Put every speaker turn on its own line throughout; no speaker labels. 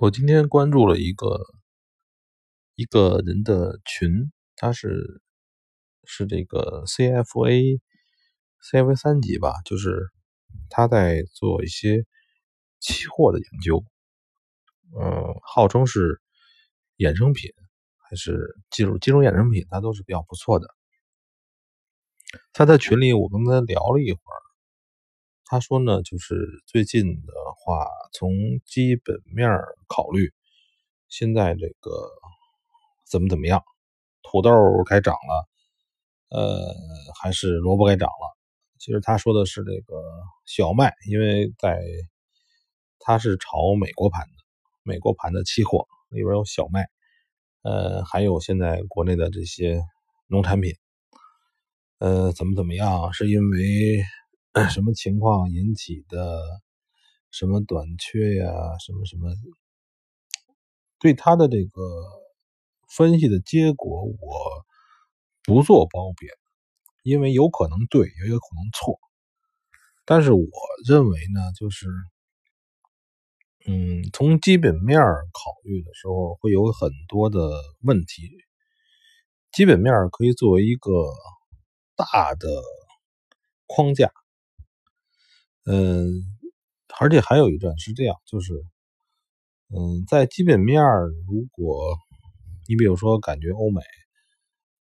我今天关注了一个一个人的群，他是是这个 CFA CFA 三级吧，就是他在做一些期货的研究，呃，号称是衍生品还是金融金融衍生品，他都是比较不错的。他在群里，我跟他聊了一会儿。他说呢，就是最近的话，从基本面考虑，现在这个怎么怎么样，土豆该涨了，呃，还是萝卜该涨了。其实他说的是这个小麦，因为在他是炒美国盘的，美国盘的期货里边有小麦，呃，还有现在国内的这些农产品，呃，怎么怎么样，是因为。什么情况引起的？什么短缺呀？什么什么？对他的这个分析的结果，我不做褒贬，因为有可能对，也有可能错。但是我认为呢，就是，嗯，从基本面考虑的时候，会有很多的问题。基本面可以作为一个大的框架。嗯，而且还有一段是这样，就是，嗯，在基本面如果你比如说感觉欧美，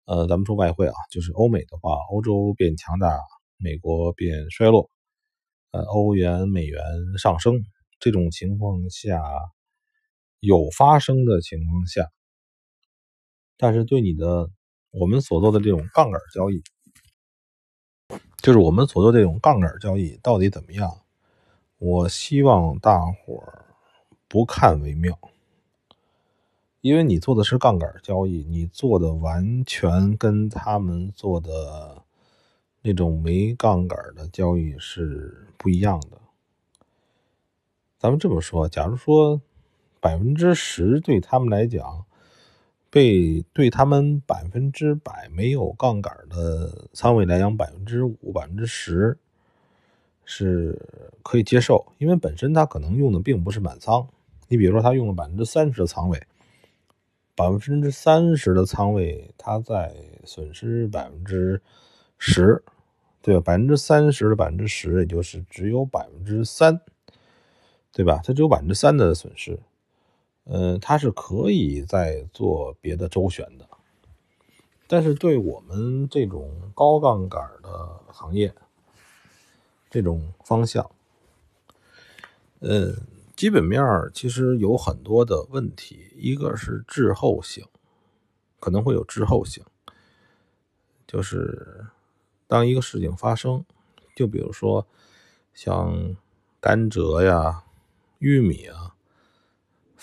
呃，咱们说外汇啊，就是欧美的话，欧洲变强大，美国变衰落，呃，欧元、美元上升，这种情况下有发生的情况下，但是对你的我们所做的这种杠杆交易。就是我们所做这种杠杆交易到底怎么样？我希望大伙儿不看为妙，因为你做的是杠杆交易，你做的完全跟他们做的那种没杠杆的交易是不一样的。咱们这么说，假如说百分之十对他们来讲。被对他们百分之百没有杠杆的仓位来讲，百分之五、百分之十是可以接受，因为本身他可能用的并不是满仓。你比如说，他用了百分之三十的仓位，百分之三十的仓位，他在损失百分之十，对吧？百分之三十的百分之十，也就是只有百分之三，对吧？他只有百分之三的损失。嗯，它是可以再做别的周旋的，但是对我们这种高杠杆的行业，这种方向，嗯，基本面其实有很多的问题，一个是滞后性，可能会有滞后性，就是当一个事情发生，就比如说像甘蔗呀、玉米啊。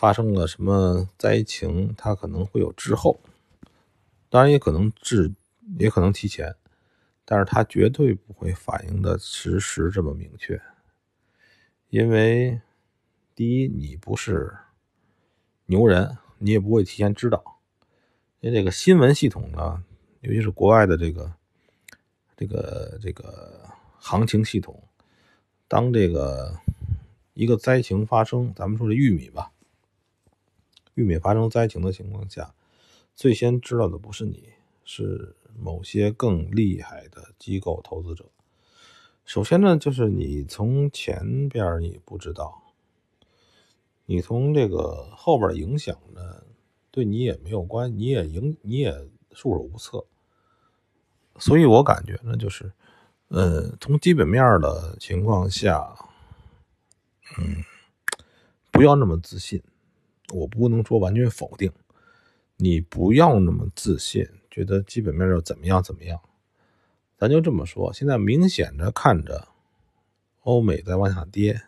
发生了什么灾情，它可能会有滞后，当然也可能滞，也可能提前，但是它绝对不会反映的实时这么明确，因为第一，你不是牛人，你也不会提前知道，因为这个新闻系统呢，尤其是国外的这个这个这个行情系统，当这个一个灾情发生，咱们说这玉米吧。玉米发生灾情的情况下，最先知道的不是你，是某些更厉害的机构投资者。首先呢，就是你从前边你不知道，你从这个后边影响呢，对你也没有关，你也影你也束手无策。所以我感觉呢，就是，呃，从基本面的情况下，嗯，不要那么自信。我不能说完全否定，你不要那么自信，觉得基本面要怎么样怎么样。咱就这么说，现在明显的看着欧美在往下跌，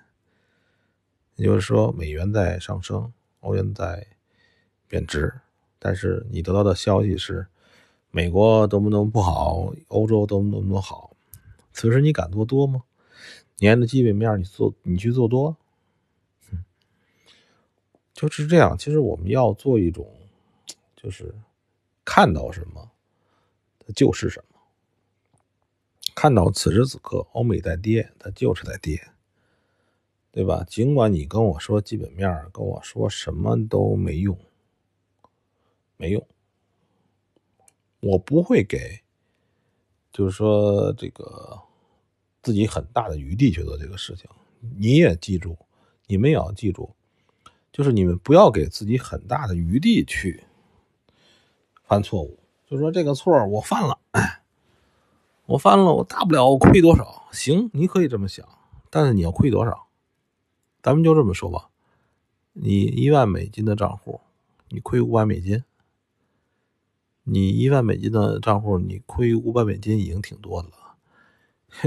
也就是说美元在上升，欧元在贬值。但是你得到的消息是，美国多么多么不好，欧洲多么多么好。此时你敢做多吗？你按照基本面你做，你去做多？就是这样，其实我们要做一种，就是看到什么，它就是什么。看到此时此刻欧美在跌，它就是在跌。对吧？尽管你跟我说基本面，跟我说什么都没用，没用，我不会给，就是说这个自己很大的余地去做这个事情。你也记住，你们也要记住，就是你们不要给自己很大的余地去犯错误。就说这个错我犯了，我犯了，我大不了我亏多少？行，你可以这么想，但是你要亏多少？咱们就这么说吧，你一万美金的账户，你亏五百美金，你一万美金的账户，你亏五百美金已经挺多的了。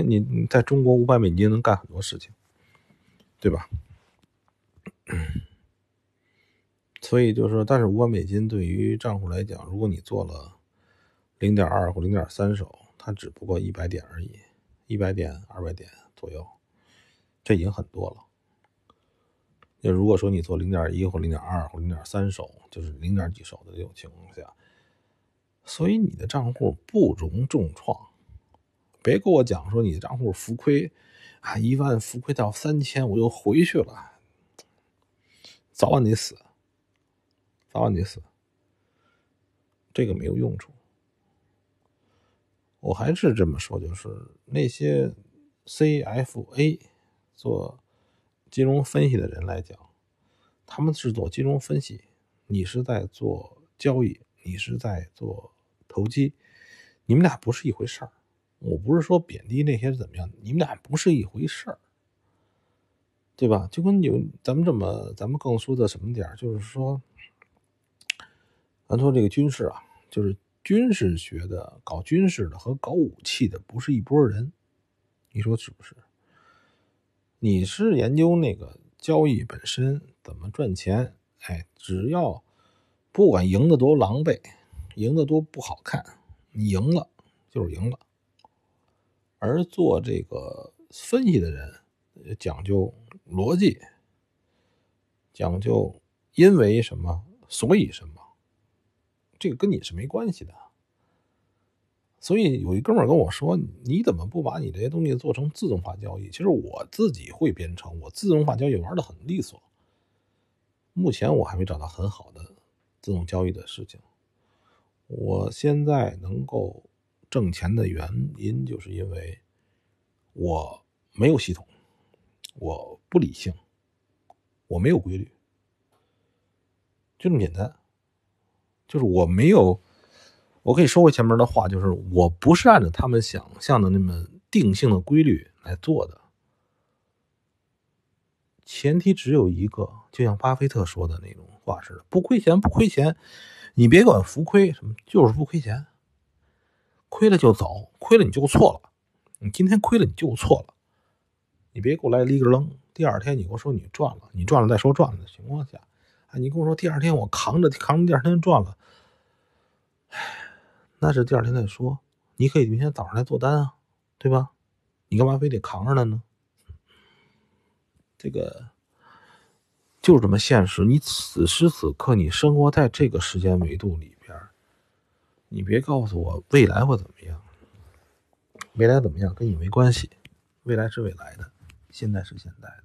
你 你在中国五百美金能干很多事情，对吧？所以就是说，但是五百美金对于账户来讲，如果你做了零点二或零点三手，它只不过一百点而已，一百点、二百点左右，这已经很多了。就如果说你做零点一或零点二或零点三手，就是零点几手的这种情况下，所以你的账户不容重创。别跟我讲说你的账户浮亏啊，一万浮亏到三千，我又回去了，早晚得死，早晚得死，这个没有用处。我还是这么说，就是那些 CFA 做。金融分析的人来讲，他们是做金融分析，你是在做交易，你是在做投机，你们俩不是一回事儿。我不是说贬低那些怎么样，你们俩不是一回事儿，对吧？就跟有咱们这么，咱们更说的什么点儿，就是说，咱说这个军事啊，就是军事学的，搞军事的和搞武器的不是一拨人，你说是不是？你是研究那个交易本身怎么赚钱？哎，只要不管赢得多狼狈，赢得多不好看，你赢了就是赢了。而做这个分析的人讲究逻辑，讲究因为什么，所以什么，这个跟你是没关系的。所以有一哥们跟我说：“你怎么不把你这些东西做成自动化交易？”其实我自己会编程，我自动化交易玩的很利索。目前我还没找到很好的自动交易的事情。我现在能够挣钱的原因，就是因为我没有系统，我不理性，我没有规律，就这么简单。就是我没有。我可以收回前面的话，就是我不是按照他们想象的那么定性的规律来做的。前提只有一个，就像巴菲特说的那种话似的：不亏钱，不亏钱。你别管浮亏什么，就是不亏钱。亏了就走，亏了你就错了。你今天亏了你就错了。你别给我来立个扔。第二天你跟我说你赚了，你赚了再说赚了的情况下，你跟我说第二天我扛着扛着第二天赚了，唉。那是第二天再说，你可以明天早上来做单啊，对吧？你干嘛非得扛着它呢？这个就这么现实。你此时此刻你生活在这个时间维度里边，你别告诉我未来会怎么样，未来怎么样跟你没关系，未来是未来的，现在是现在的。